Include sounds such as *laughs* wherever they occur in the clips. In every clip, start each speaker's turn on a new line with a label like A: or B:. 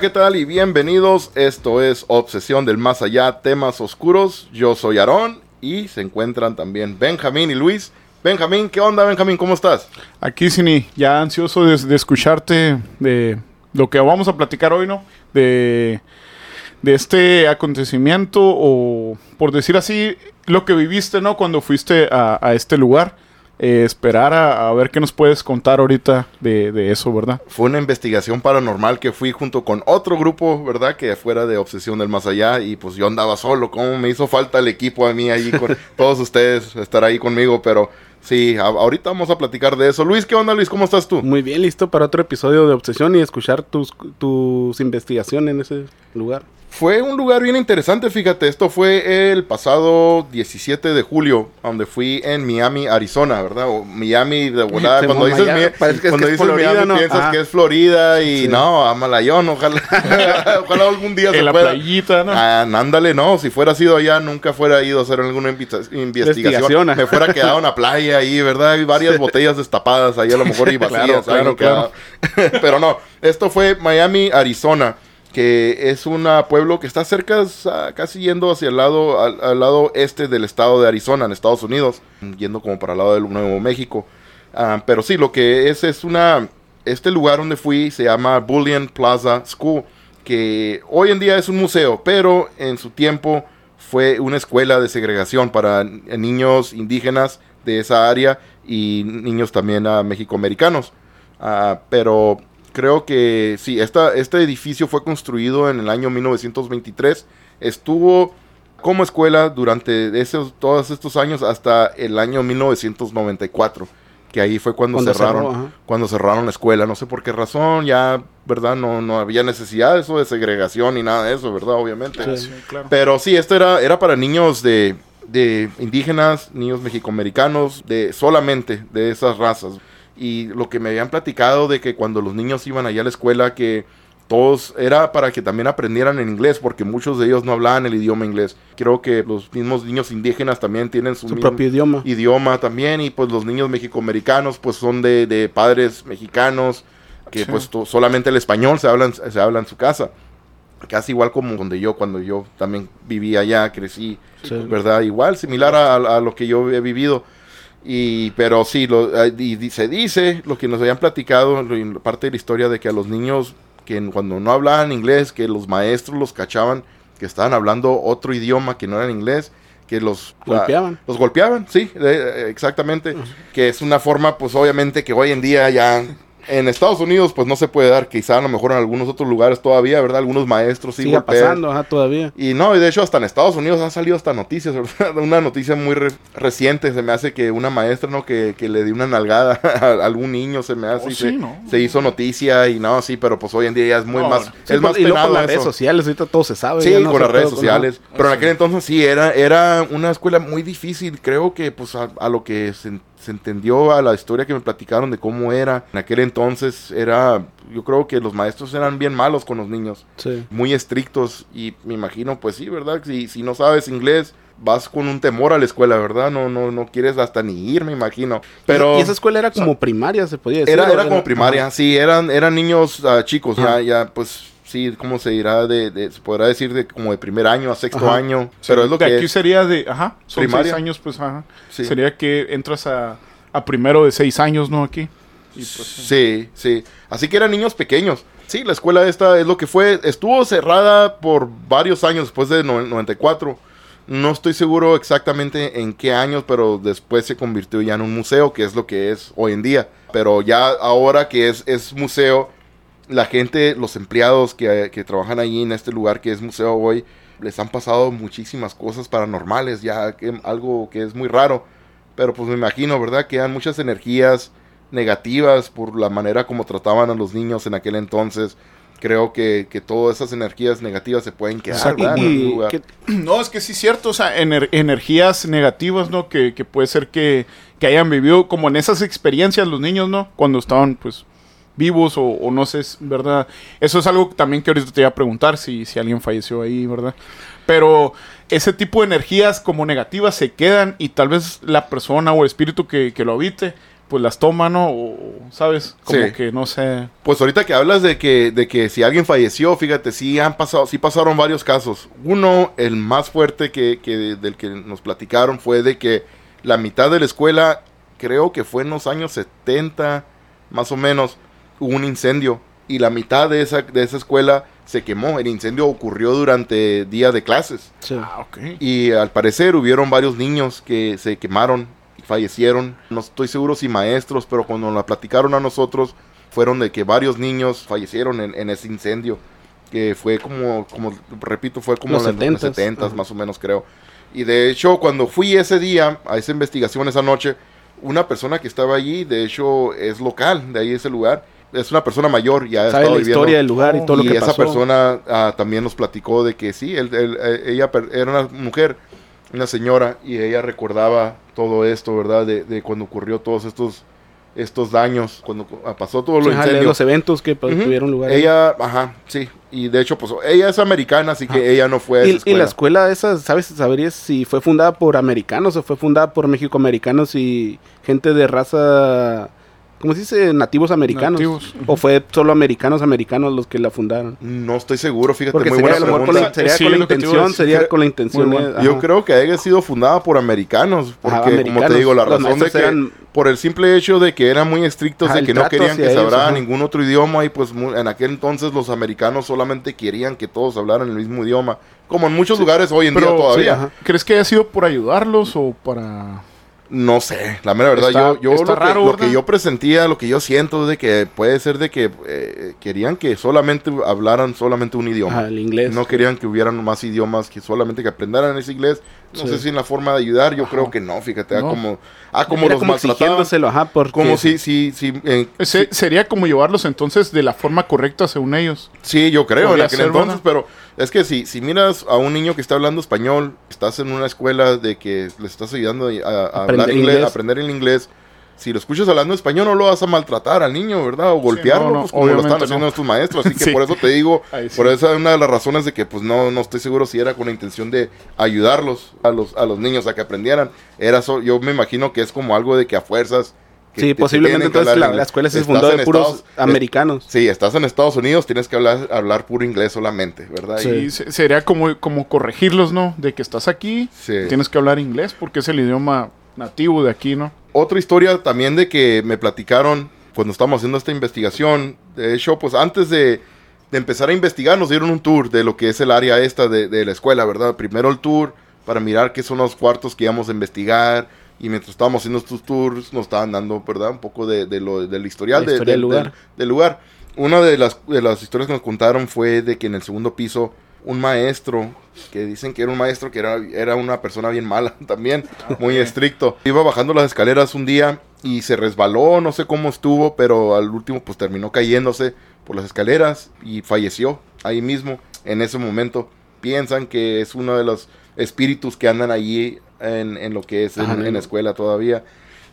A: ¿qué tal? Y bienvenidos. Esto es Obsesión del Más Allá, temas oscuros. Yo soy Aarón y se encuentran también Benjamín y Luis. Benjamín, ¿qué onda, Benjamín? ¿Cómo estás?
B: Aquí, Cini, ya ansioso de, escucharte de lo que vamos a platicar hoy, ¿no? De, de este acontecimiento o, por decir así, lo que viviste, ¿no? Cuando fuiste a este lugar. Eh, esperar a, a ver qué nos puedes contar ahorita de, de eso, ¿verdad?
A: Fue una investigación paranormal que fui junto con otro grupo, ¿verdad? Que fuera de Obsesión del Más Allá y pues yo andaba solo. ¿Cómo me hizo falta el equipo a mí ahí con *laughs* todos ustedes estar ahí conmigo? Pero sí, a- ahorita vamos a platicar de eso. Luis, ¿qué onda, Luis? ¿Cómo estás tú?
C: Muy bien, listo para otro episodio de Obsesión y escuchar tus, tus investigaciones en ese lugar.
A: Fue un lugar bien interesante, fíjate. Esto fue el pasado 17 de julio, donde fui en Miami, Arizona, ¿verdad? O Miami de volada.
C: Se
A: cuando dices,
C: Miami,
A: Mi-
C: parece que es
A: cuando
C: que es
A: dices
C: Florida,
A: Miami,
C: ¿no?
A: piensas
C: Ajá.
A: que es Florida y
C: Sí.
A: no, Amalayón, ojalá. *laughs* ojalá algún día se
B: En la
A: pueda.
B: playita, ¿no?
A: Ah, ándale, no, si fuera sido allá, nunca fuera ido a hacer alguna investigación. Me fuera quedado en la playa ahí, ¿verdad? Hay varias botellas destapadas ahí, a lo mejor y *laughs* vacías.
C: Claro, claro,
A: quedado. *laughs* Pero no, esto fue Miami, Arizona, que es un pueblo que está cerca, casi yendo hacia el lado, al, lado este del estado de Arizona, en Estados Unidos, yendo como para el lado del Nuevo México. Ah, pero sí, lo que es es una, este lugar donde fui se llama Bullion Plaza School, que hoy en día es un museo, pero en su tiempo fue una escuela de segregación para niños indígenas de esa área y niños también ah, mexicoamericanos. Ah, pero creo que sí, esta, este edificio fue construido en el año 1923. Estuvo como escuela durante esos, todos estos años hasta el año 1994. Que ahí fue cuando,
C: Cuando
A: cerraron,
C: cerró,
A: cuando cerraron la escuela. No sé por qué razón, ya, ¿verdad? No, no había necesidad de eso de segregación ni nada de eso, ¿verdad? Obviamente.
C: Sí.
B: Sí, claro.
A: Pero sí, esto era, era para niños de, de indígenas, niños mexicoamericanos, de solamente de esas razas. Y lo que me habían platicado de que cuando los niños iban allá a la escuela, que todos era para que también aprendieran en inglés, porque muchos de ellos no hablaban el idioma inglés. Creo que los mismos niños indígenas también tienen su,
C: Su propio idioma.
A: idioma también, y pues los niños mexicoamericanos pues son de, de padres mexicanos, que
B: Sí.
A: pues solamente el español se habla, en- se habla en su casa. Casi igual como donde yo, cuando yo también vivía allá, crecí,
C: Sí.
A: ¿verdad? Igual, similar a, a lo que yo he vivido. Y, pero sí, lo, y se dice, lo que nos habían platicado, parte de la historia, de que a los niños que cuando no hablaban inglés, que los maestros los cachaban, que estaban hablando otro idioma que no era inglés, que los
C: Golpeaban.
A: los golpeaban, sí, exactamente. Que es una forma, pues obviamente que hoy en día ya en Estados Unidos, pues no se puede dar, quizá a lo mejor en algunos otros lugares todavía, ¿verdad? Algunos maestros sí
C: Sigue
A: golpean.
C: pasando, ajá, todavía.
A: Y no, y de hecho hasta en Estados Unidos han salido hasta noticias, *laughs* ¿verdad? Una noticia muy re- reciente, se me hace que una maestra, ¿no? Que, que le dio una nalgada *laughs* a algún niño, se me hace.
B: Oh,
A: y
B: sí,
A: se,
B: ¿no?
A: se hizo noticia y no, sí, pero pues hoy en día ya es muy
B: No,
A: más.
C: Sí,
A: es más
C: por- y luego
A: penado
C: por las redes sociales, ahorita todo se sabe.
A: Sí,
C: no
A: con las redes sociales. Pero en aquel entonces sí, era, era una escuela muy difícil. Creo que pues a, a lo que se, se entendió a la historia que me platicaron de cómo era. En aquel entonces era, yo creo que los maestros eran bien malos con los niños.
C: Sí.
A: Muy estrictos. Y me imagino, pues sí, ¿verdad? Si, si no sabes inglés, vas con un temor a la escuela, ¿verdad? No, no, no quieres hasta ni ir, me imagino. Pero...
C: y esa escuela era como primaria, se podía decir.
A: Era,
C: ¿o
A: era como primaria,
C: Ajá.
A: sí, eran, eran niños ah, chicos, ya, ya, pues, sí, ¿cómo se dirá? De, de- se podrá decir de como de primer año a sexto
C: Ajá.
A: año, pero es lo
B: de
A: que
B: aquí
A: es.
B: sería de, ajá, son
A: Primaria.
B: seis años, pues, ajá.
A: Sí.
B: Sería que entras a, a primero de seis años, ¿no? Aquí. Y pues,
A: Sí, sí, así que eran niños pequeños. Sí, la escuela esta es lo que fue, estuvo cerrada por varios años después de no- 94. No estoy seguro exactamente en qué años, pero después se convirtió ya en un museo, que es lo que es hoy en día. Pero ya ahora que es, es museo, la gente, los empleados que, que trabajan allí en este lugar que es museo hoy, les han pasado muchísimas cosas paranormales, ya que, algo que es muy raro. Pero pues me imagino, ¿verdad? Que eran muchas energías negativas por la manera como trataban a los niños en aquel entonces. Creo que, que todas esas energías negativas se pueden quedar,
C: que- *clears throat*
B: No, es que sí es cierto, o sea, ener- energías negativas, ¿no? Que, que puede ser que, que hayan vivido como en esas experiencias los niños, ¿no? Cuando estaban, pues, vivos o, o no sé, es ¿verdad? Eso es algo también que ahorita te iba a preguntar si, si alguien falleció ahí, ¿verdad? Pero ese tipo de energías como negativas se quedan y tal vez la persona o el espíritu que, que lo habite pues las toma, ¿no? O, ¿sabes? Como
A: Sí.
B: que no sé.
A: Pues ahorita que hablas de que, de que si alguien falleció, fíjate, sí han pasado, sí pasaron varios casos. Uno, el más fuerte que, que del que nos platicaron fue de que la mitad de la escuela, creo que fue en los años 70, más o menos, hubo un incendio. Y la mitad de esa, de esa escuela se quemó. El incendio ocurrió durante día de clases.
C: Sí.
B: Ah.
A: Y al parecer hubieron varios niños que se quemaron y fallecieron. No estoy seguro si maestros, pero cuando nos la platicaron a nosotros, fueron de que varios niños fallecieron en, en ese incendio. Que fue como, como repito, fue como
C: Los
A: en los
C: 70s,
A: 70
C: ajá.
A: más o menos creo. Y de hecho, cuando fui ese día a esa investigación esa noche, una persona que estaba allí, de hecho, es local de ahí ese lugar. Es una persona mayor, ya ha
C: Sabe
A: estado
C: la
A: viviendo
C: historia del lugar y
B: Oh,
C: todo lo
A: y
C: que
A: esa
C: pasó.
A: persona ah, también nos platicó de que sí, él- él- eh, ella era una mujer, una señora, y ella recordaba todo esto, ¿verdad? De, de cuando ocurrió todos estos, estos daños, cuando cu- ah, pasó todo lo incendio.
C: los eventos que pues,
A: Ujú.
C: tuvieron lugar. ahí.
A: Ella, ajá, sí. Y de hecho, pues ella es americana, así que ella no fue a esa
C: y, y
A: escuela.
C: la escuela esa, ¿sabes? ¿Sabrías si fue fundada por americanos o fue fundada por mexicoamericanos y gente de raza, ¿cómo se dice? Nativos americanos.
B: Nativos,
C: ¿O fue solo americanos americanos los que la fundaron?
A: No estoy seguro, fíjate,
C: Porque
A: muy
C: sería,
A: buena
C: con la, sería
B: Sí,
C: con la intención, sería con la intención.
B: Muy bueno.
A: Yo creo que haya sido fundada por americanos, porque
C: Ajá,
A: como te digo, la razón de que
C: eran-
A: por el simple hecho de que eran muy estrictos
C: Ajá,
A: de que no querían que se hablara ningún otro idioma y pues mu- en aquel entonces los americanos solamente querían que todos hablaran el mismo idioma, como en muchos lugares hoy en día todavía.
C: sí.
B: ¿Crees que haya sido por ayudarlos o para.?
A: No sé, la mera verdad,
B: Está-
A: yo, yo
B: está
A: lo,
B: raro,
A: que, lo que yo presentía, lo que yo siento de que puede ser de que eh, querían que solamente hablaran solamente un idioma.
C: El inglés.
A: No querían que hubieran más idiomas, que solamente que aprendieran ese inglés. No
C: Sí.
A: sé si en la forma de ayudar, yo creo que no, fíjate, ah,
B: No.
A: como, ah, como
C: Era
A: los
C: como
A: maltrataban.
C: ajá, porque...
A: Como si, si, si, eh,
B: Se- Sería como llevarlos entonces de la forma correcta según ellos.
A: sí, yo creo en aquel
B: ser,
A: entonces,
B: ¿verdad?
A: pero es que si, si miras a un niño que está hablando español, estás en una escuela de que le estás ayudando a, a
C: Aprender
A: hablar inglés,
C: inglés.
A: a aprender el inglés. Si lo escuchas hablando español, no lo vas a maltratar al niño, ¿verdad? O golpearlo,
B: no, no,
A: pues como lo están haciendo
B: no.
A: nuestros maestros. Así *laughs* que
B: Sí.
A: por eso te digo,
B: sí.
A: por esa es una de las razones de que, pues no, no estoy seguro si era con la intención de ayudarlos a los, a los niños a que aprendieran. Era so- yo me imagino que es como algo de que a fuerzas. Que
C: Sí,
A: te- te
C: posiblemente entonces la,
A: en-
C: la escuela se fundó
A: en
C: de puros
A: Estados-
C: americanos.
A: Sí, estás en Estados Unidos, tienes que hablar, hablar puro inglés solamente, ¿verdad?
C: Sí.
A: Y
B: se- sería como, como corregirlos, ¿no? De que estás aquí,
A: Sí.
B: tienes que hablar inglés porque es el idioma nativo de aquí, ¿no?
A: Otra historia también de que me platicaron cuando estábamos haciendo esta investigación. De hecho, pues antes de, de empezar a investigar, nos dieron un tour de lo que es el área esta de, de la escuela, ¿verdad? Primero el tour para mirar qué son los cuartos que íbamos a investigar. Y mientras estábamos haciendo estos tours, nos estaban dando, ¿verdad? Un poco de, de lo, del historial de-
C: historia
A: del-
C: lugar.
A: del lugar. Una de las, de las historias que nos contaron fue de que en el segundo piso un maestro, que dicen que era un maestro que era, era una persona bien mala *laughs* también, muy estricto. Iba bajando las escaleras un día y se resbaló, no sé cómo estuvo, pero al último pues terminó cayéndose por las escaleras y falleció ahí mismo, en ese momento. Piensan que es uno de los espíritus que andan allí en, en lo que es en,
C: Ajá,
A: en escuela todavía.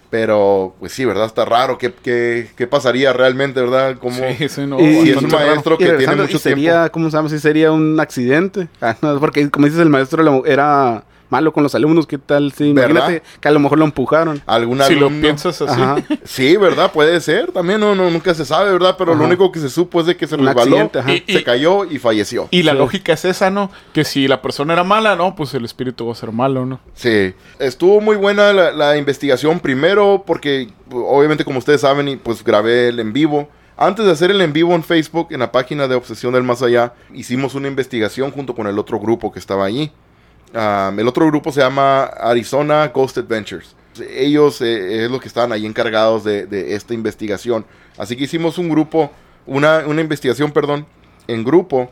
A: Pero, pues sí, ¿verdad? Está raro. ¿Qué, qué, qué pasaría realmente, verdad? ¿Cómo,
B: Sí, sí, no,
C: Y-
A: si es un
B: raro.
A: maestro que tiene mucho
C: y sería, ¿cómo se llama? Si sería un accidente. Ah, no, porque como dices, el maestro era malo con los alumnos. ¿Qué tal? Sí,
A: ¿Verdad?
C: que a lo mejor lo empujaron.
A: ¿Algún
B: Si lo piensas así.
C: Ajá.
A: Sí, ¿verdad? Puede ser. También no, no, nunca se sabe, ¿verdad? Pero lo único que se supo es de que se
C: Un
A: resbaló.
B: Y-
A: se cayó y falleció.
B: Y la
C: Sí.
B: lógica es esa, ¿no? Que si la persona era mala, no, pues el espíritu va a ser malo, ¿no?
A: Sí. Estuvo muy buena la, la investigación primero porque, obviamente, como ustedes saben, y pues grabé el en vivo. Antes de hacer el en vivo en Facebook, en la página de Obsesión del Más Allá, hicimos una investigación junto con el otro grupo que estaba allí. Um, el otro grupo se llama Arizona Ghost Adventures. Ellos eh, es lo que estaban ahí encargados de, de esta investigación. Así que hicimos un grupo, una, una investigación, perdón, en grupo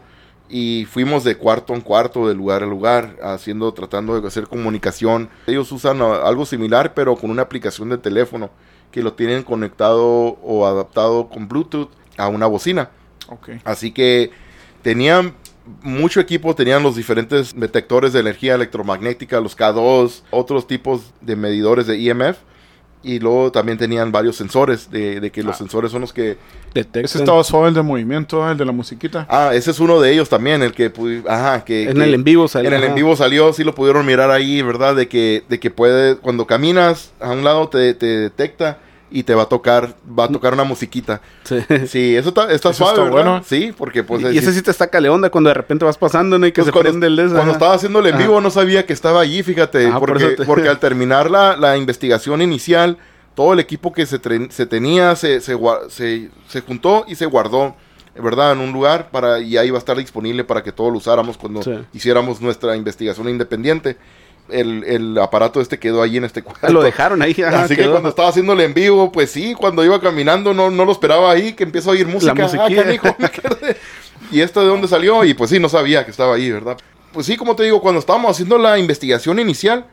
A: y fuimos de cuarto en cuarto, de lugar a lugar, haciendo, tratando de hacer comunicación. Ellos usan uh, algo similar, pero con una aplicación de teléfono que lo tienen conectado o adaptado con Bluetooth a una bocina. Así que tenían mucho equipo, tenían los diferentes detectores de energía electromagnética, los K2, otros tipos de medidores de EMF. Y luego también tenían varios sensores, de, de que los
B: Ah.
A: sensores son los que...
C: Detectan.
B: Ese estaba suave el de movimiento, el de la musiquita.
A: Ah, ese es uno de ellos también, el que... Ajá, que...
C: En
A: que-
C: el en vivo salió.
A: En el en vivo salió, sí lo pudieron mirar ahí, ¿verdad? De que, de que puede, cuando caminas a un lado te, te detecta y te va a tocar, va a tocar una musiquita.
C: Sí.
A: Sí, eso está, está
B: Eso
A: suave,
B: está.
A: Sí, porque pues...
C: y ese sí te saca leonda cuando de repente vas pasando, ¿no? Y que
A: Pues
C: se
A: cuando,
C: prende el de esa.
A: cuando estaba haciéndole en vivo no sabía que estaba allí, fíjate,
C: Ajá, por
A: porque,
C: te-
A: porque *laughs* al terminar la, la investigación inicial, todo el equipo que se, se tenía se, se, se- se juntó y se guardó, ¿verdad? En un lugar para y ahí va a estar disponible para que todos lo usáramos cuando
C: Sí.
A: hiciéramos nuestra investigación independiente. El, el aparato este quedó allí en este cuarto.
C: Ah, Lo dejaron ahí. ajá,
A: Así que cuando estaba haciéndole en vivo, pues sí, cuando iba caminando no, no lo esperaba ahí, que empiezo a oír música.
C: La
A: Ah, canijo. ¿Y esto de dónde salió? Y pues sí, no sabía que estaba ahí, ¿verdad? Pues sí, como te digo, cuando estábamos haciendo la investigación inicial,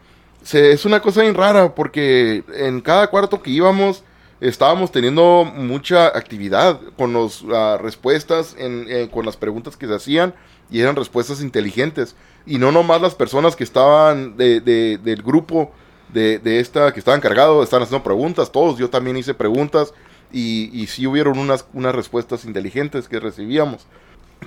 A: se- es una cosa bien rara, porque en cada cuarto que íbamos, estábamos teniendo mucha actividad con las respuestas, en, eh, con las preguntas que se hacían, y eran respuestas inteligentes. Y no nomás las personas que estaban de- de- del grupo de, de esta, que estaban cargados, estaban haciendo preguntas, todos, yo también hice preguntas, y, y sí hubieron unas, unas respuestas inteligentes que recibíamos.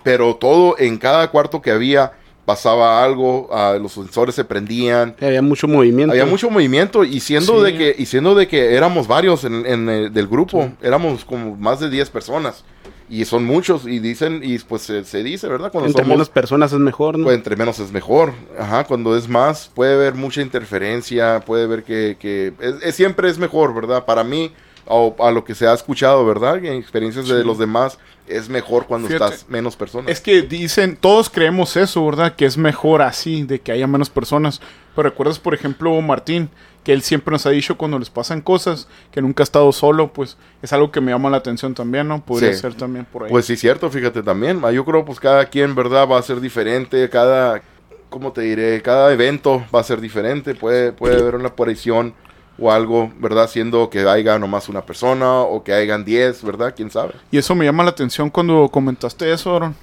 A: Pero todo, en cada cuarto que había, pasaba algo, ah, los sensores se prendían,
C: Había mucho movimiento.
A: había mucho movimiento y siendo
B: Sí.
A: de que y siendo de que éramos varios en, en el del grupo, éramos como más de 10 personas y son muchos y dicen y pues se, se dice, ¿verdad? Cuando
C: Entre
A: somos
C: menos personas es mejor, ¿no?
A: pues, entre menos es mejor. Ajá, cuando es más puede haber mucha interferencia, puede ver que, que es- es- siempre es mejor, ¿verdad? Para mí o a lo que se ha escuchado, ¿verdad? En experiencias de los demás es mejor cuando
B: Fíjate.
A: estás menos personas.
B: Es que dicen, todos creemos eso, ¿verdad? Que es mejor así, de que haya menos personas. Pero recuerdas, por ejemplo, Martín, que él siempre nos ha dicho cuando les pasan cosas, que nunca ha estado solo, pues es algo que me llama la atención también, ¿no? Podría
A: Sí.
B: ser también por ahí.
A: Pues sí, cierto, fíjate también. Ah, Yo creo pues cada quien, ¿verdad? Va a ser diferente, cada, ¿cómo te diré? Cada evento va a ser diferente. Puede, puede haber una aparición o algo, ¿verdad? Siendo que haya nomás una persona o que hayan 10, ¿verdad? ¿Quién sabe?
B: Y eso me llama la atención cuando comentaste eso, Aaron.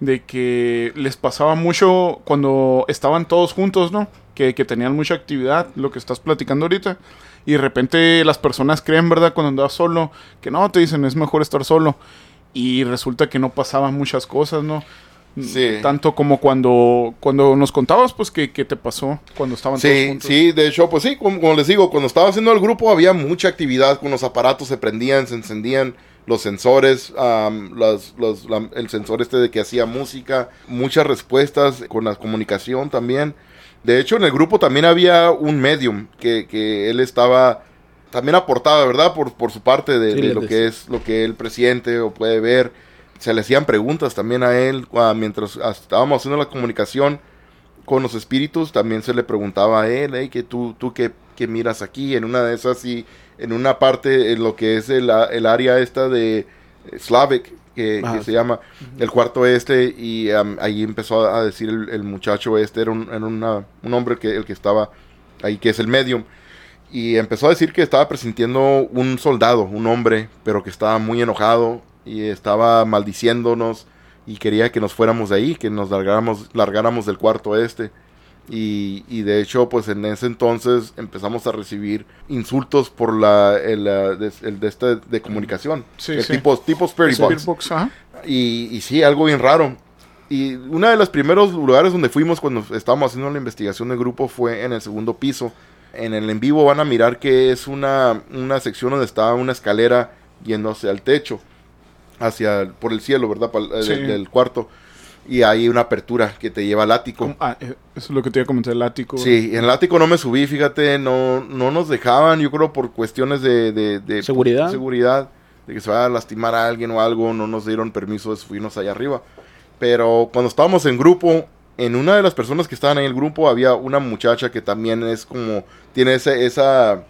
B: De que les pasaba mucho cuando estaban todos juntos, ¿no? Que, que tenían mucha actividad, lo que estás platicando ahorita. Y de repente las personas creen, ¿verdad? Cuando andas solo, que no, te dicen, es mejor estar solo. Y resulta que no pasaban muchas cosas, ¿no?
A: Sí.
B: Tanto como cuando, cuando nos contabas, pues, que, que te pasó cuando estaban todos
A: Sí,
B: juntos.
A: sí, de hecho, pues sí, como, como les digo, cuando estaba haciendo el grupo había mucha actividad con los aparatos, se prendían, se encendían los sensores, las- los- la- el sensor este de que hacía música, muchas respuestas con la comunicación también. De hecho, en el grupo también había un medium que, que él estaba, también aportaba, ¿verdad? Por, por su parte de,
C: Sí,
A: de lo que es lo que él presiente o puede ver. Se le hacían preguntas también a él mientras estábamos haciendo la comunicación con los espíritus también se le preguntaba a él, hey, que tú, tú qué, qué miras aquí, en una de esas y en una parte, en lo que es el, el área esta de eh, Slavic, que, se llama el cuarto este, y am, ahí empezó a decir el, el muchacho este, era, un, era una- un hombre que, el que estaba ahí, que es el medium, y empezó a decir que estaba presintiendo un soldado, un hombre, pero que estaba muy enojado y estaba maldiciéndonos y quería que nos fuéramos de ahí, que nos largáramos, largáramos del cuarto este. Y, y de hecho, pues en ese entonces empezamos a recibir insultos por la, el, el de este de comunicación.
B: Sí,
A: el
B: sí.
A: tipo, tipo Spirit Box. Y, y sí, algo bien raro. Y uno de los primeros lugares donde fuimos cuando estábamos haciendo la investigación del grupo fue en el segundo piso. En el en vivo van a mirar que es una, una sección donde está una escalera yendo hacia el techo, hacia por el cielo, ¿verdad? Eh,
B: Sí.
A: del, cuarto. Y hay una apertura que te lleva al ático.
B: Ah, eh, eso es lo que te iba a comentar, el ático.
A: Sí, en el ático no me subí, fíjate, no, no nos dejaban, yo creo por cuestiones de, de- de
C: Seguridad.
A: seguridad, de que se vaya a lastimar a alguien o algo, no nos dieron permiso de subirnos allá arriba. Pero cuando estábamos en grupo, en una de las personas que estaban en el grupo había una muchacha que también es como, tiene ese, esa,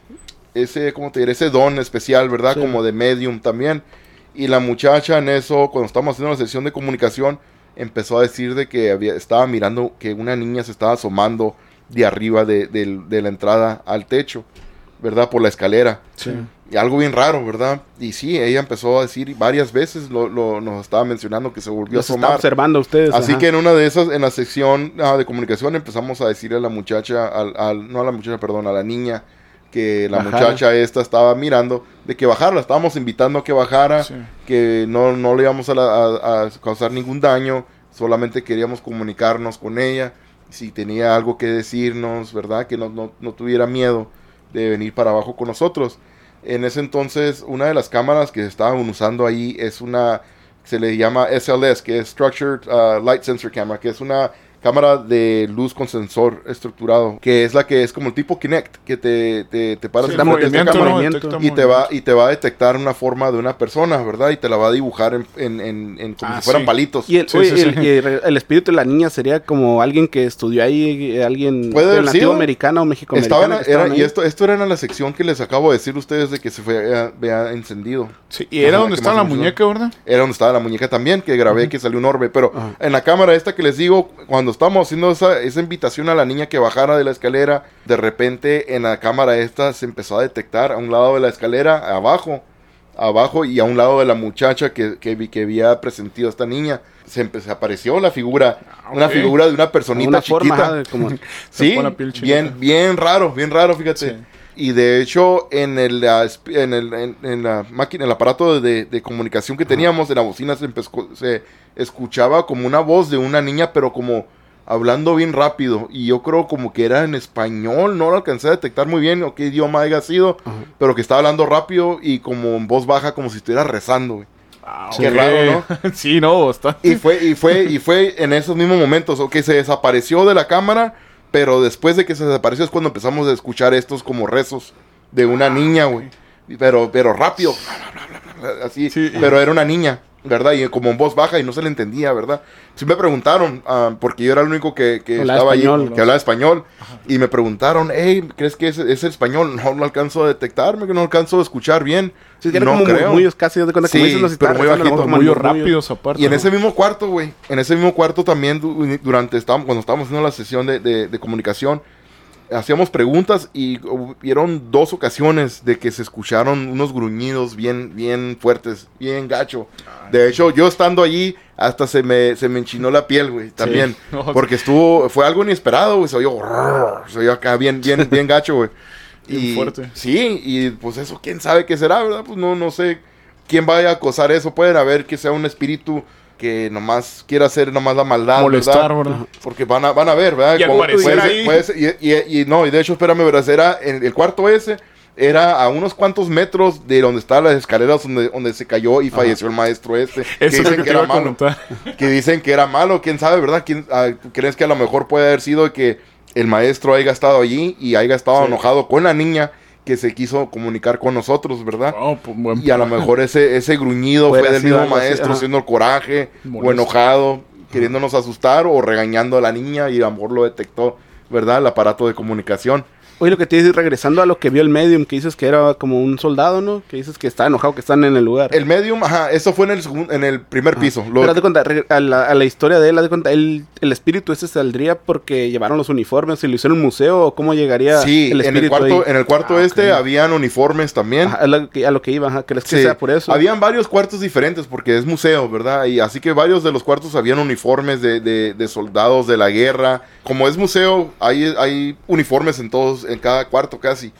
A: ese, ¿cómo te diré? Ese don especial, ¿verdad?
C: Sí.
A: Como de medium también. Y la muchacha en eso, cuando estábamos haciendo la sesión de comunicación, empezó a decir de que había, estaba mirando que una niña se estaba asomando de arriba de, del- de la entrada al techo, ¿verdad? Por la escalera.
B: Sí.
A: Y algo bien raro, ¿verdad? Y sí, ella empezó a decir varias veces, lo, lo- nos estaba mencionando que se volvió
C: Los
A: a
C: está
A: asomar.
C: observando a ustedes.
A: Así
C: ajá.
A: que en una de esas, en la sección ah, de comunicación, empezamos a decirle a la muchacha, al, al- no a la muchacha, perdón, a la niña, que la
C: Bajara.
A: muchacha esta estaba mirando, de que bajara, la estábamos invitando a que bajara,
B: Sí.
A: que no, no le íbamos a, la- a- a causar ningún daño, solamente queríamos comunicarnos con ella, si tenía algo que decirnos, ¿verdad? Que no, no, no tuviera miedo de venir para abajo con nosotros. En ese entonces, una de las cámaras que estaban usando ahí es una, se le llama SLS, que es Structured uh, Light Sensor Camera, que es una cámara de luz con sensor estructurado, que es la que es como el tipo Kinect, que te, te, te paras
B: Sí,
A: en frente esta
B: movimiento,
A: cámara
B: ¿no?
C: movimiento.
B: Detecta
A: y te va y te va a detectar una forma de una persona, ¿verdad? Y te la va a dibujar en, en, en- en como
B: Ah,
A: si fueran
B: sí.
A: palitos.
C: Y el,
B: Sí,
C: oye,
B: sí,
C: el-
B: sí.
C: y el- el espíritu de la niña sería como alguien que estudió ahí, eh, alguien
A: Puede
C: nativo americano o
A: Estaba era- y esto, esto era en la sección que les acabo de decir a ustedes de que se fue, eh, vea encendido.
B: Sí, y era
A: Ajá,
B: donde
A: ¿qué
B: está
A: más
B: la muñeca, ¿verdad?
A: Era donde estaba la muñeca también, que grabé que salió un orbe. Pero en la cámara esta que les digo, cuando estábamos haciendo esa, esa invitación a la niña que bajara de la escalera, de repente en la cámara esta se empezó a detectar a un lado de la escalera, abajo, abajo y a un lado de la muchacha que, que, vi- que había presentido a esta niña. Se, empe- se apareció la figura, una
B: ok.
A: figura de una personita
C: una
A: chiquita.
C: como, *laughs*
A: Sí, bien, bien raro, bien raro, fíjate.
B: Sí.
A: Y de hecho, en el, ah, en el, en, en la máquina, el aparato de, de comunicación que teníamos, en la bocina se, empezó- se escuchaba como una voz de una niña, pero como hablando bien rápido. Y yo creo como que era en español, no lo alcancé a detectar muy bien o qué idioma haya sido, pero que estaba hablando rápido y como en voz baja, como si estuviera rezando, güey.
B: Ah,
A: Qué raro, *laughs*
B: sí, no, bastante.
A: Y fue, y fue, y fue en esos mismos momentos, o que se desapareció de la cámara, pero después de que se desapareció es cuando empezamos a escuchar estos como rezos de una niña, güey. Pero, pero rápido, así,
B: Sí.
A: pero era una niña, ¿verdad? Y como en voz baja y no se le entendía, ¿verdad? Sí me preguntaron, ah, porque yo era el único que, que estaba
C: español.
A: ahí, que hablaba español, y me preguntaron, hey, ¿crees que es, es español? No lo alcanzo a detectarme, que no alcanzo a escuchar bien.
C: Sí, era
A: no
C: como
A: creo.
C: murmullos casi, de cuenta,
A: Sí,
C: dices, los
A: pero muy
C: rezando,
A: bajito,
C: como
B: muy
C: murmullos.
B: rápidos aparte.
A: Y en
B: ¿no?
A: ese mismo cuarto, güey, en ese mismo cuarto también du- durante estábamos, cuando estábamos haciendo la sesión de, de- de comunicación, hacíamos preguntas y hubieron dos ocasiones de que se escucharon unos gruñidos bien, bien fuertes, bien gacho. De hecho, yo estando allí, hasta se me, se me enchinó la piel, güey, también. *laughs* Porque estuvo, fue algo inesperado, güey, se oyó, se oyó acá bien, bien, bien gacho, güey. *laughs*
B: Bien
A: Y,
B: fuerte.
A: Sí, y pues eso, quién sabe qué será, ¿verdad? Pues no, no sé quién vaya a acosar eso. Pueden haber que sea un espíritu que nomás quiera hacer nomás la maldad,
B: molestar,
A: ¿verdad?
B: ¿verdad?
A: Porque van a, van a ver, ¿verdad?
B: Y
A: Como- puede ser-
B: ahí-
A: puede ser- y, y- y no, y de hecho, espérame, verás, era en el cuarto ese, era a unos cuantos metros de donde estaban las escaleras donde, donde se cayó y falleció el maestro este. que
B: Eso es lo
A: dicen
B: que
A: que
B: te
A: era
B: a
A: malo.
B: comentar.
A: Que dicen que era malo, quién sabe, ¿verdad? ¿Quién, ah, ¿Crees que a lo mejor puede haber sido que el maestro haya estado allí y haya estado
B: Sí.
A: enojado con la niña que se quiso comunicar con nosotros, ¿verdad?
B: Oh, pues, buen
A: Y a lo mejor ese, ese gruñido
C: Puede
A: fue del mismo maestro haciendo el coraje o
B: Molesto.
A: enojado, queriéndonos asustar o regañando a la niña y el amor lo detectó, ¿verdad? El aparato de comunicación.
C: Oye, lo que te dices, regresando a lo que vio el medium, que dices que era como un soldado, ¿no? Que dices que está enojado, que están en el lugar.
A: El medium, ajá, eso fue en el, segun- en el primer piso. Lo-
C: Pero haz de cuenta, a la, a la historia de él, haz de cuenta, él, el espíritu ese saldría porque llevaron los uniformes y lo hicieron en un museo o cómo llegaría
A: sí,
C: el
A: en el
C: espíritu
A: cuarto,
C: ahí?
A: en el cuarto
B: Ah,
A: este habían uniformes también.
C: Ajá, a, lo que, a lo que iba, ajá, ¿crees que
A: Sí,
C: sea por eso?
A: Habían varios cuartos diferentes porque es museo, ¿verdad? Y así que varios de los cuartos habían uniformes de, de- de soldados de la guerra. Como es museo, hay, hay uniformes en todos, en cada cuarto casi.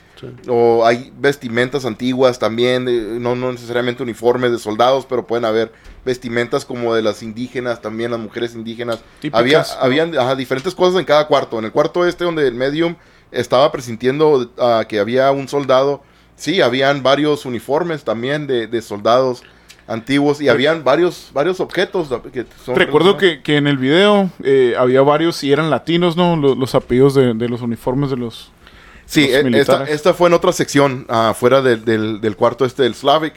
A: O hay vestimentas antiguas también, de- no, no necesariamente uniformes de soldados, pero pueden haber vestimentas como de las indígenas, también las mujeres indígenas.
B: Típicas,
A: Había,
B: ¿no?
A: habían ajá, diferentes cosas en cada cuarto. En el cuarto este donde el medium estaba presintiendo ah, que había un soldado, sí, habían varios uniformes también de, de soldados antiguos y habían varios varios objetos que son
B: Recuerdo que, que en el video eh, había varios y eran latinos, ¿no? Los, los apellidos de, de los uniformes de los...
A: sí
B: los
A: e- esta, fue en otra sección ah, fuera del, del, del cuarto este del Slavic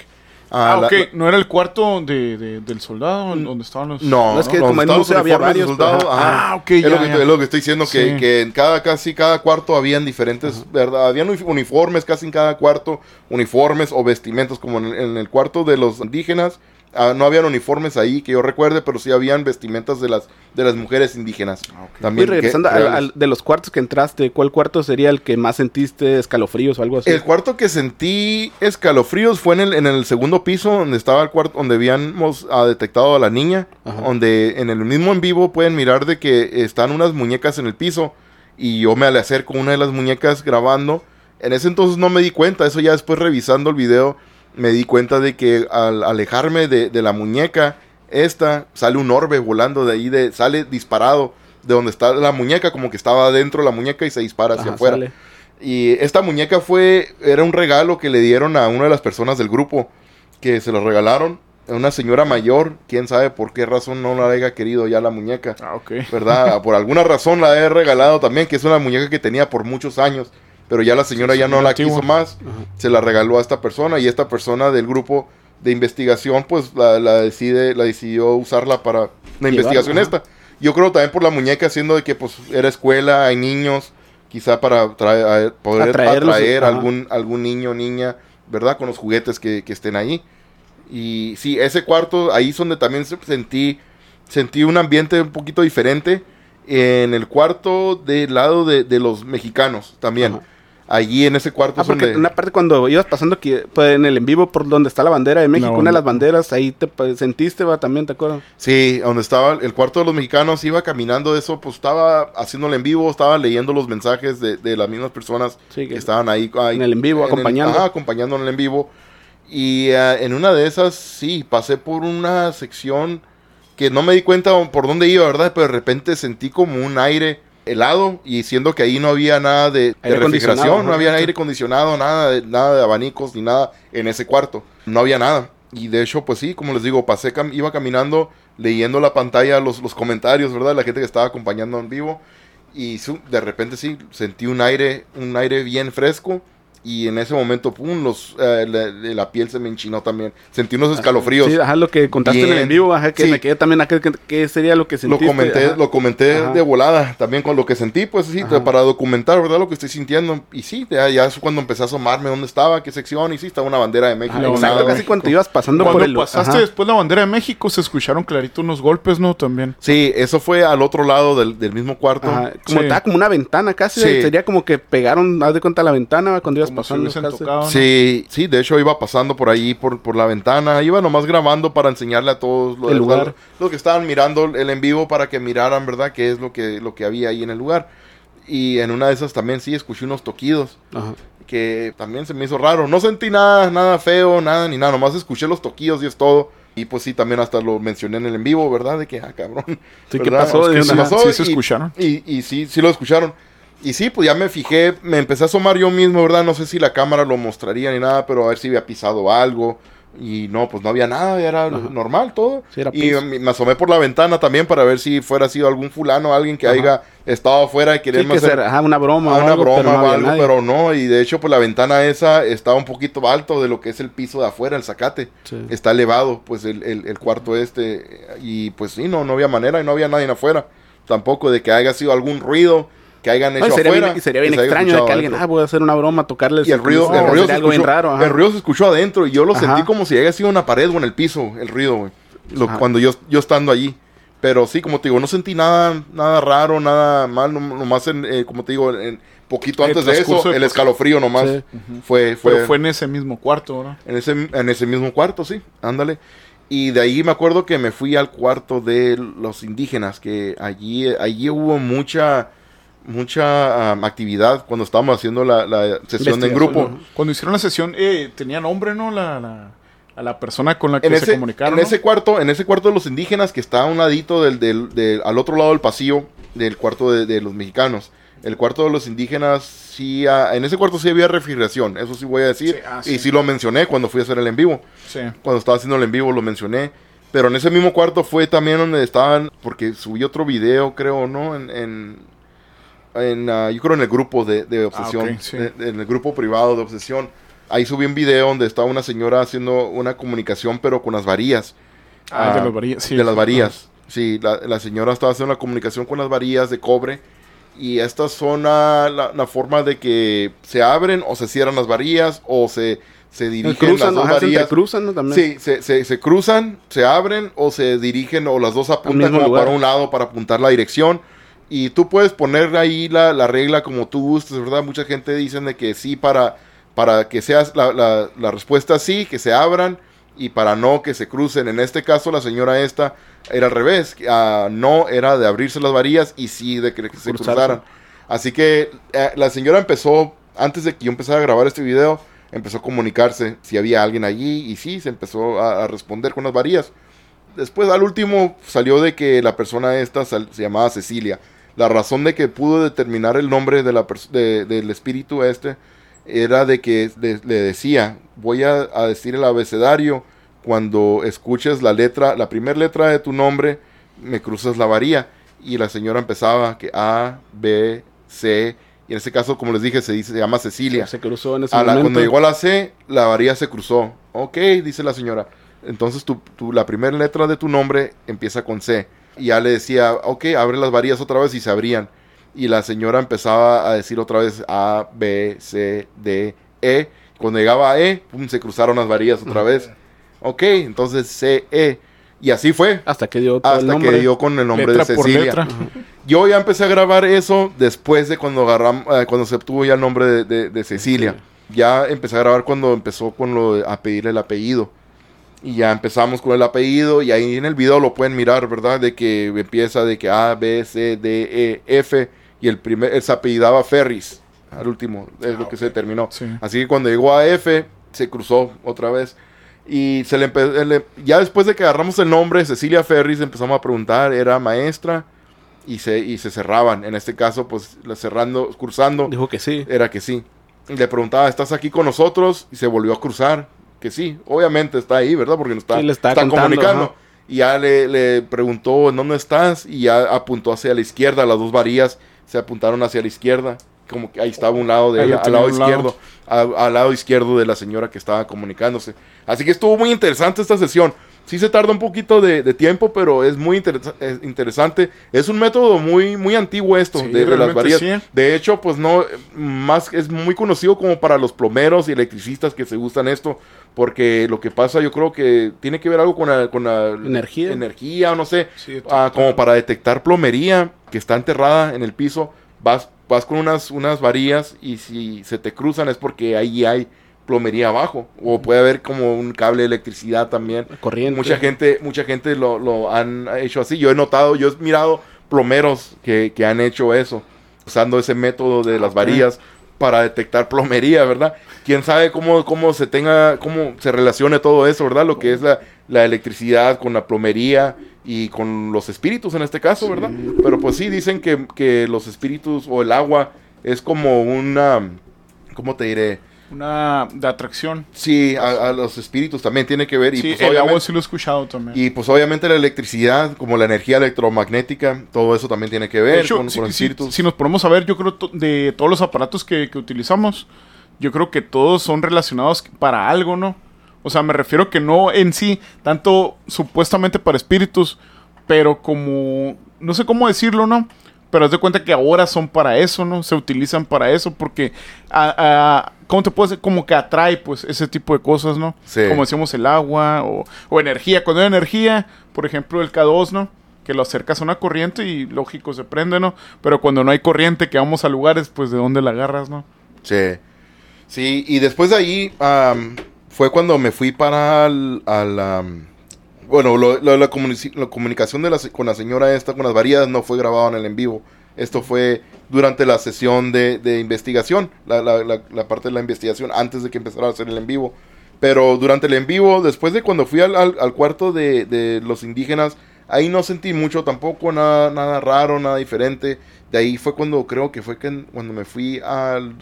B: Ah,
A: la-
B: ok.
A: la-
B: ¿No era el cuarto de, de- del soldado en donde estaban los...
A: no,
C: No, es que como en museo había varios,
A: soldados,
C: ajá.
A: ajá.
B: Ah, ok,
A: es,
B: ya,
A: lo que,
B: ya.
A: estoy- es lo que estoy diciendo, que,
B: Sí.
A: que en cada, casi cada cuarto habían diferentes, ¿verdad? Habían uni- uniformes casi en cada cuarto, uniformes o vestimentos, como en, el- en el cuarto de los indígenas. Ah, no habían uniformes ahí que yo recuerde, pero sí habían vestimentas de las, de las mujeres indígenas.
B: Ah.
A: También
C: Y regresando
A: que-
C: al-
A: reales.
C: al- de los cuartos que entraste, ¿cuál cuarto sería el que más sentiste escalofríos o algo así?
A: El cuarto que sentí escalofríos fue en el, en el segundo piso, donde estaba el cuarto, donde habíamos ah, detectado a la niña,
C: Ajá.
A: donde en el mismo en vivo pueden mirar de que están unas muñecas en el piso y yo me le acerco a una de las muñecas grabando. En ese entonces no me di cuenta, eso ya después revisando el video me di cuenta de que al alejarme de, de la muñeca esta sale un orbe volando de ahí, de, sale disparado de donde está la muñeca, como que estaba dentro de la muñeca y se dispara hacia
C: Ajá,
A: afuera.
C: sale.
A: Y esta muñeca fue, era un regalo que le dieron a una de las personas del grupo, que se lo regalaron. Una señora mayor, quién sabe por qué razón no la haya querido ya la muñeca.
B: Ah, ok.
A: ¿Verdad? *laughs* por alguna razón la he regalado también, que es una muñeca que tenía por muchos años. Pero ya la señora ya no la quiso más. Se la regaló a esta persona y esta persona del grupo de investigación, pues la, la decide, la decidió usarla para la investigación
C: ajá.
A: esta. Yo creo también por la muñeca, siendo de que pues era escuela, hay niños, quizá para traer, a- poder
C: Atraerlos,
A: atraer
C: ajá.
A: algún, algún niño o niña, ¿verdad? Con los juguetes que, que estén ahí. Y sí, ese cuarto, ahí es donde también se- sentí, sentí un ambiente un poquito diferente. En el cuarto del lado de, de los mexicanos también.
C: Ajá.
A: Allí en ese cuarto
C: Ah,
A: es
C: porque
A: donde...
C: una parte cuando ibas pasando aquí, pues, en el en vivo por donde está la bandera de México, una de las
B: bandera.
C: banderas, ahí te pues, sentiste, va, también, ¿te acuerdas?
A: Sí, donde estaba el cuarto de los mexicanos, iba caminando eso, pues estaba haciéndolo en vivo, estaba leyendo los mensajes de, de las mismas personas
C: Sí,
A: que
C: que-
A: estaban ahí, ahí
C: en el en vivo, acompañando.
A: ajá, acompañando en el en vivo. Y eh, en una de esas, sí, pasé por una sección que no me di cuenta por dónde iba, ¿verdad? Pero de repente sentí como un aire helado y siendo que ahí no había nada de, refrigeración, no había aire acondicionado, nada de, nada de abanicos ni nada en ese cuarto. No había nada. Y de hecho, pues sí, como les digo, pasé, cam- iba caminando leyendo la pantalla, los, los comentarios, ¿verdad? La gente que estaba acompañando en vivo. Y de repente sí, sentí un aire, un aire bien fresco. Y en ese momento, pum, los, eh, la, la piel se me enchinó también. Sentí unos escalofríos.
C: Sí, ajá, lo que contaste en el vivo, ajá, que
A: Sí.
C: me quedé también acá, que, que sería lo que
A: lo
C: sentiste.
A: comenté,
C: ajá.
A: lo comenté
C: Ajá.
A: de volada también con lo que sentí, pues sí,
C: Ajá.
A: para documentar, ¿verdad? Lo que estoy sintiendo. Y sí, ya, ya es cuando empecé a asomarme dónde estaba, qué sección, y sí, estaba una bandera de México.
C: Exacto, casi cuando ibas pasando
B: Cuando
C: por el...
B: pasaste
C: ajá.
B: después la bandera de México, se escucharon clarito unos golpes, ¿no? También.
A: Sí, eso fue al otro lado del, del mismo cuarto.
C: Ajá, como
B: Sí.
C: estaba como una ventana casi,
A: Sí.
C: sería como que pegaron, haz de cuenta la ventana cuando ibas
B: Si.
A: Sí, sí, de hecho iba pasando por ahí, por, por la ventana, iba nomás grabando para enseñarle a todos lo-
C: El lugar.
A: los que estaban mirando el en vivo para que miraran, ¿verdad? Qué es lo que, lo que había ahí en el lugar. Y en una de esas también sí escuché unos toquidos.
C: Ajá.
A: que también se me hizo raro. No sentí nada, nada feo, nada ni nada, nomás escuché los toquillos y es todo. Y pues sí, también hasta lo mencioné en el en vivo, ¿verdad? De que, ah, cabrón.
C: Sí, ¿qué pasó?
A: Es que
C: De
A: sí
C: una-
A: pasó
B: sí se
A: y-
B: escucharon.
A: Y, y sí, sí lo escucharon. Y sí, pues ya me fijé, me empecé a asomar yo mismo, ¿verdad? No sé si la cámara lo mostraría ni nada, pero a ver si había pisado algo. Y no, pues no había nada, era
C: Ajá.
A: normal todo.
C: Sí, era
A: y me asomé por la ventana también para ver si fuera sido algún fulano, alguien que
C: Ajá.
A: haya estado afuera y
C: Sí,
A: quería
C: que ser, ajá, una broma
A: Ah, una
C: algo,
A: broma
C: pero no
A: o
C: había
A: algo,
C: nadie.
A: pero no. Y de hecho, pues la ventana esa estaba un poquito alto de lo que es el piso de afuera, el zacate.
C: Sí.
A: Está elevado, pues el, el- el cuarto este. Y pues sí, no, no había manera y no había nadie afuera. Tampoco de que haya sido algún ruido que hayan hecho
C: No, sería
A: afuera.
C: bien, sería
A: que
C: extraño de que alguien,
A: adentro.
C: ah, voy a hacer una broma, tocarles.
A: Y el ruido, el, ruido se
C: algo bien
A: escuchó,
C: raro.
A: el ruido se escuchó adentro y yo lo
C: Ajá.
A: sentí como si haya sido una pared o en el piso, el ruido, güey. Lo-. Cuando yo, yo estando allí. Pero sí, como te digo, no sentí nada, nada raro, nada mal, no- nomás en, eh, como te digo, en, poquito
B: El
A: antes de eso,
B: de
A: el escalofrío nomás
C: Sí.
A: fue, fue,
B: Pero fue en ese mismo cuarto, ¿no?
A: en, ese, en ese mismo cuarto, sí, ándale. Y de ahí me acuerdo que me fui al cuarto de los indígenas, que allí, allí hubo mucha, mucha am, actividad cuando estábamos haciendo la, la sesión
C: Investigación,
A: grupo.
B: Cuando hicieron la sesión, eh, tenía nombre, ¿no? La, la- a la persona con la que
A: en
B: se
A: ese,
B: comunicaron.
A: en
B: ¿no?
A: ese cuarto, en ese cuarto de los indígenas que está a un ladito del, del, del- al otro lado del pasillo del cuarto de, de los mexicanos. El cuarto de los indígenas sí, ah, en ese cuarto sí había refrigeración, eso sí voy a decir.
B: Sí, ah,
A: Y
B: sí.
A: sí lo mencioné cuando fui a hacer el en vivo.
B: Sí.
A: Cuando estaba haciendo el en vivo lo mencioné. Pero en ese mismo cuarto fue también donde estaban, porque subí otro video, creo, ¿no? En, en, en, ah, yo creo en el grupo de, de obsesión,
B: sí.
A: de- de- en el grupo privado de obsesión. Ahí subí un video donde estaba una señora haciendo una comunicación, pero con las varillas.
B: Ah,
A: Ah,
B: de las varillas. Sí,
A: de las varillas. Sí, la, la señora estaba haciendo una comunicación con las varillas de cobre. Y estas son ah, la, la forma de que se abren o se cierran las varillas o se, se dirigen
C: cruzan,
A: las dos
C: ajá, se
A: varillas.
C: cruzan, ¿no? También.
A: Sí, se, se, se cruzan, se abren o se dirigen o las dos apuntan como para un lado para apuntar la dirección. Y tú puedes poner ahí la, la regla como tú gustes, ¿verdad? Mucha gente dicen de que sí para, para que seas la, la, la respuesta sí, que se abran y para no que se crucen. En este caso la señora esta era al revés, ah, no era de abrirse las varillas y sí de que, que se cruzaran. Así que eh, la señora empezó, antes de que yo empezara a grabar este video, empezó a comunicarse si había alguien allí y sí, se empezó a, a responder con las varillas. Después al último salió de que la persona esta se llamaba Cecilia, La razón de que pudo determinar el nombre de la de- del espíritu este era de que de- le decía, voy a, a decir el abecedario, cuando escuches la letra, la primera letra de tu nombre, me cruzas la varilla. Y la señora empezaba que A, B, C, y en este caso, como les dije, se, dice, se llama Cecilia.
C: Se cruzó en ese
A: A la-
C: momento.
A: cuando llegó a la C, la varilla se cruzó. Ok, dice la señora. Entonces tu, tu- la primera letra de tu nombre empieza con C. Y ya le decía, ok, abre las varillas otra vez y se abrían. Y la señora empezaba a decir otra vez A, B, C, D, E. Cuando llegaba a E, pum, se cruzaron las varillas otra vez. Ok, entonces C, E. Y así fue.
C: Hasta que dio el
A: Hasta
C: nombre.
A: que dio con el nombre
B: letra
A: de
B: por
A: Cecilia.
B: letra.
A: Yo ya empecé a grabar eso después de cuando agarram- eh, cuando se obtuvo ya el nombre de, de- de Cecilia. Ya empecé a grabar cuando empezó con lo de a pedirle el apellido. Y ya empezamos con el apellido y ahí en el video lo pueden mirar, ¿verdad? De que empieza de que A, B, C, D, E, F y el primer, él se apellidaba Ferris, al último, es lo que se terminó.
B: Sí.
A: Así que cuando llegó a F, se cruzó otra vez. Y se le le- ya después de que agarramos el nombre, Cecilia Ferris, empezamos a preguntar, era maestra y se, y se cerraban. En este caso, pues la cerrando, cursando,
C: Dijo que sí.
A: era que sí. Y le preguntaba, ¿estás aquí con nosotros? Y se volvió a cruzar, que sí. Obviamente está ahí, ¿verdad? Porque nos está,
C: Sí, le está
A: está
C: contando,
A: comunicando.
C: ajá.
A: Y ya le, le preguntó, ¿en dónde estás? Y ya apuntó hacia la izquierda, las dos varillas se apuntaron hacia la izquierda. Como que ahí estaba un lado de ella, al lado izquierdo, a- al lado izquierdo de la señora que estaba comunicándose. Así que estuvo muy interesante esta sesión. Sí se tarda un poquito de, de tiempo, pero es muy interesa- es interesante. Es un método muy, muy antiguo esto,
B: Sí,
A: de, de las varillas.
B: sí.
A: De hecho, pues no, más es muy conocido como para los plomeros y electricistas que se gustan esto, porque lo que pasa yo creo que tiene que ver algo con la, con la
C: Energía.
A: energía o no sé,
B: Sí,
A: ah, como para detectar plomería que está enterrada en el piso, vas, vas con unas, unas varillas y si se te cruzan es porque ahí hay plomería abajo, o puede haber como un cable de electricidad también.
C: Corriente.
A: Mucha gente, mucha gente lo, lo han hecho así. Yo he notado, yo he mirado plomeros que, que han hecho eso, usando ese método de las varillas para detectar plomería, ¿verdad? Quién sabe cómo, cómo se tenga, cómo se relacione todo eso, ¿verdad? Lo que es la, la electricidad con la plomería y con los espíritus en este caso, ¿verdad? Pero pues sí, dicen que, que los espíritus o el agua es como una, ¿cómo te diré?
B: Una de atracción.
A: Sí, a, a los espíritus también tiene que ver. Y
B: sí,
A: pues,
B: el
A: obviamente-
B: agua sí lo he escuchado también.
A: y pues obviamente la electricidad, como la energía electromagnética, todo eso también tiene que ver
B: hecho,
A: con,
B: si,
A: con
B: si-
A: espíritus.
B: si nos ponemos a ver, yo creo to- de todos los aparatos que, que utilizamos, yo creo que todos son relacionados para algo, ¿no? O sea, me refiero que no en sí, tanto supuestamente para espíritus, pero como, no sé cómo decirlo, ¿no? Pero haz de cuenta que ahora son para eso, ¿no? Se utilizan para eso porque, a, a- ¿cómo te puedo decir? Como que atrae, pues, ese tipo de cosas, ¿no?
A: Sí.
B: Como decíamos, el agua o, o energía. Cuando hay energía, por ejemplo, el K2, ¿no? Que lo acercas a una corriente y lógico se prende, ¿no? Pero cuando no hay corriente, que vamos a lugares, pues, ¿de dónde la agarras, no?
A: Sí. Sí, y después de ahí am, fue cuando me fui para el- al... am, bueno, lo- lo- la, comuni- la comunicación de la con la señora esta, con las variedades, no fue grabado en el en vivo. Esto fue durante la sesión de, de investigación, la, la- parte de la investigación, antes de que empezara a hacer el en vivo. Pero durante el en vivo, después de cuando fui al, al- cuarto de, de los indígenas, ahí no sentí mucho tampoco, nada, nada raro, nada diferente. De ahí fue cuando creo que fue que, cuando me fui al,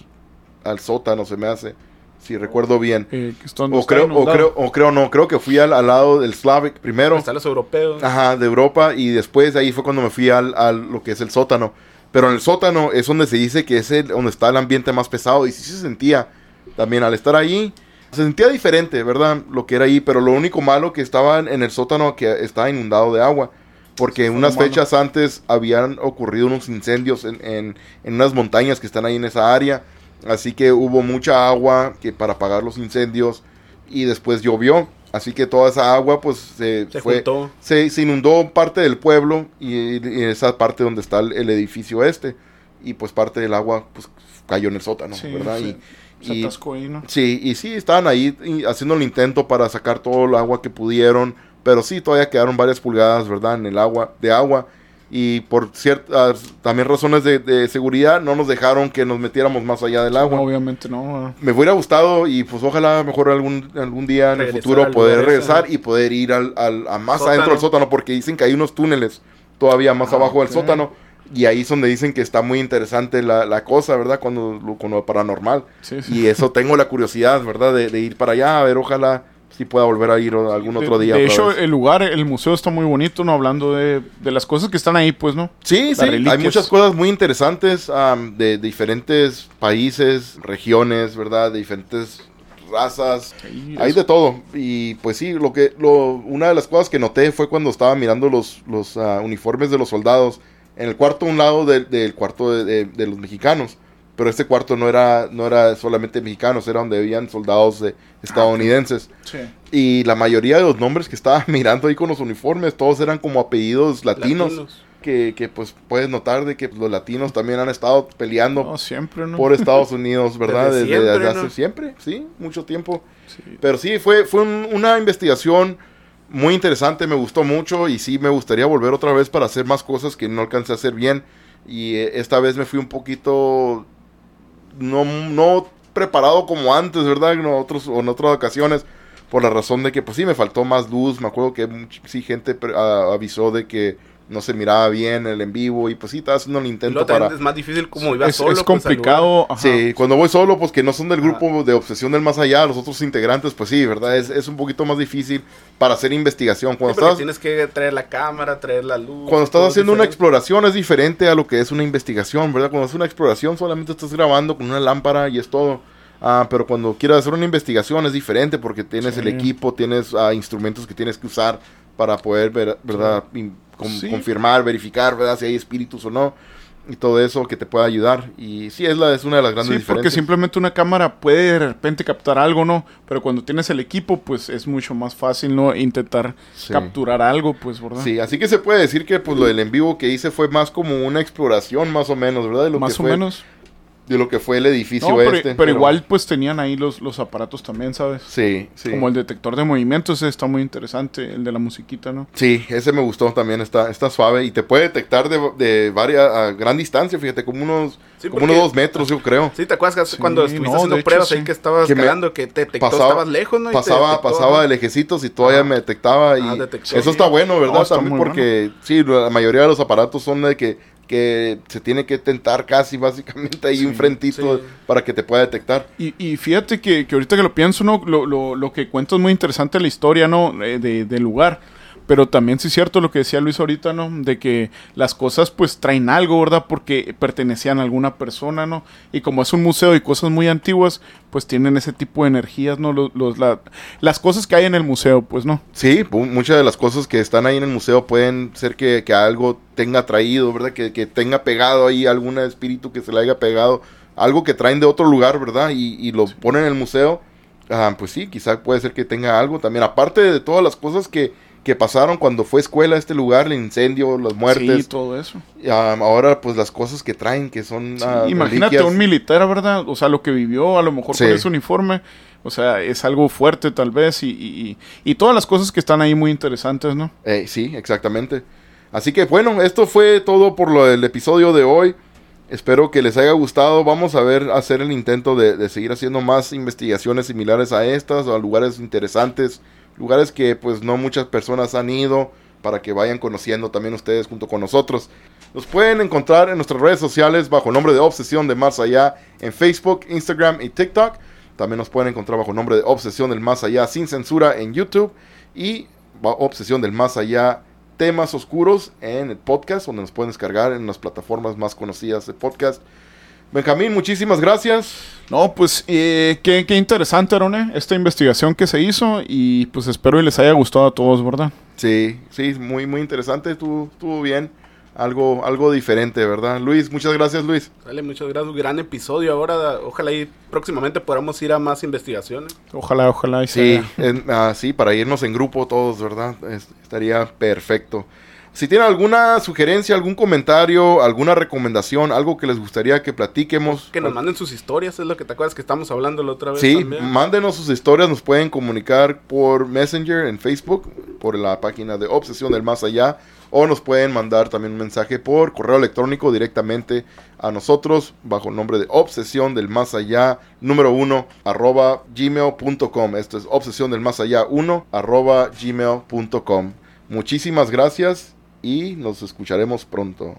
A: al sótano, se me hace, si recuerdo bien.
B: Eh,
A: O creo, o creo, o creo no, creo que fui al, al lado del Slavic primero.
C: Están los europeos.
A: Ajá, de Europa y después de ahí fue cuando me fui al, al lo que es el sótano. Pero en el sótano es donde se dice que es el, donde está el ambiente más pesado y sí se sentía también al estar ahí. Se sentía diferente, ¿verdad? Lo que era ahí, pero lo único malo que estaba en el sótano que estaba inundado de agua. Porque unas fechas antes habían ocurrido unos incendios en, en, en unas montañas que están ahí en esa área. Así que hubo mucha agua que para apagar los incendios y después llovió. Así que toda esa agua pues se,
C: Se
A: fue, se, se inundó parte del pueblo y, y esa parte donde está el, el edificio este y pues parte del agua pues cayó en el sótano,
B: Sí,
A: ¿verdad?
B: sí.
A: Y,
B: ahí, ¿no?
A: sí, y sí, estaban ahí haciendo el intento para sacar todo el agua que pudieron, pero sí, todavía quedaron varias pulgadas, ¿verdad? En el agua, de agua y por ciertas también razones de, de seguridad no nos dejaron que nos metiéramos más allá del agua.
B: No, obviamente no.
A: Me hubiera gustado y pues ojalá mejor algún, algún día en el futuro poder
C: lugar
A: regresar
C: ¿no?
A: y poder ir al, al- a más
C: Sótano.
A: adentro del sótano porque dicen que hay unos túneles todavía más
B: Ah,
A: abajo del sótano Y ahí es donde dicen que está muy interesante la, la cosa, ¿verdad? Cuando lo, con lo paranormal.
B: Sí, sí.
A: Y eso tengo la curiosidad, ¿verdad? De, de ir para allá, a ver, ojalá sí pueda volver a ir algún otro día.
B: De, hecho,
A: vez.
B: el lugar, el museo está muy bonito, ¿no? Hablando de, de las cosas que están ahí, pues, ¿no?
A: Sí, sí,
B: reliquias.
A: hay muchas cosas muy interesantes de, diferentes países, regiones, ¿verdad? De diferentes razas.
B: Sí,
A: Hay de todo. Y pues sí, lo que, lo, una de las cosas que noté fue cuando estaba mirando los, los ah, uniformes de los soldados. En el cuarto, a un lado del, del cuarto de, de- de los mexicanos. Pero este cuarto no era, no era solamente mexicanos, era donde habían soldados de- estadounidenses.
B: Sí.
A: Y la mayoría de los nombres que estaba *laughs* mirando ahí con los uniformes, todos eran como apellidos latinos.
C: Latinos.
A: Que, que, pues puedes notar de que los latinos también han estado peleando
B: No, siempre, ¿no?
A: por Estados Unidos, *laughs* ¿verdad?
C: Desde
A: Desde,
C: siempre,
A: desde hace
C: ¿no?
A: siempre, sí, mucho tiempo.
B: Sí.
A: Pero sí, fue, fue un- una investigación muy interesante, me gustó mucho y sí me gustaría volver otra vez para hacer más cosas que no alcancé a hacer bien. Y eh, esta vez me fui un poquito no, no preparado como antes, ¿verdad? En, otros, en otras ocasiones, por la razón de que pues sí me faltó más luz. Me acuerdo que sí gente avisó de que no se miraba bien el en vivo y pues sí estaba haciendo el
C: Y
A: intento para...
C: es más difícil como iba
B: es,
C: solo.
B: es
C: pues,
B: complicado. ajá.
A: Sí, cuando voy solo, pues que no son del grupo de Obsesión del Más Allá, los otros integrantes, pues sí, ¿verdad? Es, es un poquito más difícil para hacer investigación. Cuando estás,
C: tienes que traer la cámara, traer la luz.
A: cuando estás haciendo una exploración es diferente a lo que es una investigación, ¿verdad? Cuando es una exploración solamente estás grabando con una lámpara y es todo. Ah, pero cuando quieres hacer una investigación es diferente porque tienes
B: Sí.
A: el equipo, tienes ah, instrumentos que tienes que usar para poder, ver, ¿verdad? In- con-
B: Sí.
A: Confirmar, verificar, ¿verdad? Si hay espíritus o no. Y todo eso que te puede ayudar. Y sí, es, la, es una de las grandes
B: Sí, porque
A: diferencias.
B: simplemente una cámara puede de repente captar algo, ¿no? Pero cuando tienes el equipo, pues es mucho más fácil, ¿no? Intentar
A: Sí.
B: capturar algo, pues, ¿verdad?
A: Sí, así que se puede decir que pues lo del en vivo que hice fue más como una exploración más o menos, ¿verdad? De lo
B: Más
A: que
B: o
A: fue,
B: menos.
A: De lo que fue el edificio
B: No, pero,
A: este.
B: pero igual, pues tenían ahí los, los aparatos también, ¿sabes?
A: Sí, sí.
B: Como el detector de movimientos, ese está muy interesante, el de la musiquita, ¿no?
A: Sí, ese me gustó también, está, está suave y te puede detectar de, de varias, a gran distancia, fíjate, como unos,
C: Sí,
A: como
C: porque-
A: unos dos metros, yo creo.
C: Sí, ¿te acuerdas que hace-
B: Sí,
C: cuando estuviste
B: no,
C: haciendo
B: hecho,
C: pruebas ahí
B: sí.
C: que estabas
A: Que
C: que te detectó,
A: pasaba-
C: estabas lejos, ¿no? Y
A: Pasaba,
C: detectó,
A: pasaba
C: ¿no?
A: de lejecitos y todavía
C: Ajá.
A: me detectaba y
C: Ah, detectó.
A: eso está bueno, ¿verdad?
B: No, está
A: También
B: muy
A: porque sí, la mayoría de los aparatos son de que, que se tiene que tentar casi básicamente ahí
B: Sí,
A: enfrentito
C: sí.
A: para que te pueda detectar.
B: Y, y fíjate que, que ahorita que lo pienso, ¿no? Lo, lo, lo que cuento es muy interesante la historia, ¿no? Eh, de- del lugar. Pero también sí es cierto lo que decía Luis ahorita, ¿no? De que las cosas pues traen algo, ¿verdad? Porque pertenecían a alguna persona, ¿no? Y como es un museo y cosas muy antiguas, pues tienen ese tipo de energías, ¿no? Los, los- la- las cosas que hay en el museo, pues, ¿no?
A: Sí, muchas de las cosas que están ahí en el museo pueden ser que, que algo tenga traído, ¿verdad? Que, que tenga pegado ahí algún espíritu que se le haya pegado, algo que traen de otro lugar, ¿verdad? Y, y lo ponen en el museo, ah, pues sí, quizá puede ser que tenga algo también, aparte de todas las cosas que, que pasaron cuando fue escuela este lugar, el incendio, las
B: Sí,
A: muertes,
B: todo eso.
A: ah, ahora pues las cosas que traen, que son...
B: Sí,
A: ah,
B: imagínate
A: reliquias.
B: un militar, ¿verdad? O sea, lo que vivió a lo mejor
A: Sí.
B: con ese uniforme. O sea, es algo fuerte tal vez y, y, y- y todas las cosas que están ahí muy interesantes, ¿no?
A: Eh, sí, exactamente. Así que bueno, esto fue todo por lo del episodio de hoy. Espero que les haya gustado. Vamos a ver, hacer el intento de, de seguir haciendo más investigaciones similares a estas, a lugares interesantes, lugares que pues no muchas personas han ido, para que vayan conociendo también ustedes junto con nosotros. Nos pueden encontrar en nuestras redes sociales bajo el nombre de Obsesión de Más Allá en Facebook, Instagram y TikTok. También nos pueden encontrar bajo el nombre de Obsesión del Más Allá sin censura en YouTube y Obsesión del Más Allá temas oscuros en el podcast, donde nos pueden descargar en las plataformas más conocidas de podcast. Benjamín, muchísimas gracias.
B: No, pues eh, qué, qué interesante, Arone, esta investigación que se hizo y pues espero y les haya gustado a todos, ¿verdad?
A: Sí, sí, muy, muy interesante, estuvo, estuvo bien. Algo, algo diferente, ¿verdad? Luis, muchas gracias, Luis.
C: Dale, muchas gracias. Gran episodio. Ahora, ojalá y próximamente podamos ir a más investigaciones.
B: Ojalá, ojalá y
A: Sí, en- ah, sí, para irnos en grupo todos, ¿verdad? Es- estaría perfecto. Si tienen alguna sugerencia, algún comentario, alguna recomendación, algo que les gustaría que platiquemos.
C: Que nos manden sus historias, es lo que te acuerdas que estamos hablando la otra vez.
A: Sí,
C: también.
A: mándenos sus historias, nos pueden comunicar por Messenger en Facebook, por la página de Obsesión del Más Allá, o nos pueden mandar también un mensaje por correo electrónico directamente a nosotros bajo el nombre de Obsesión del Más Allá número uno arroba gmail.com. Esto es Obsesión del Más Allá 1 arroba gmail.com. Muchísimas gracias y nos escucharemos pronto.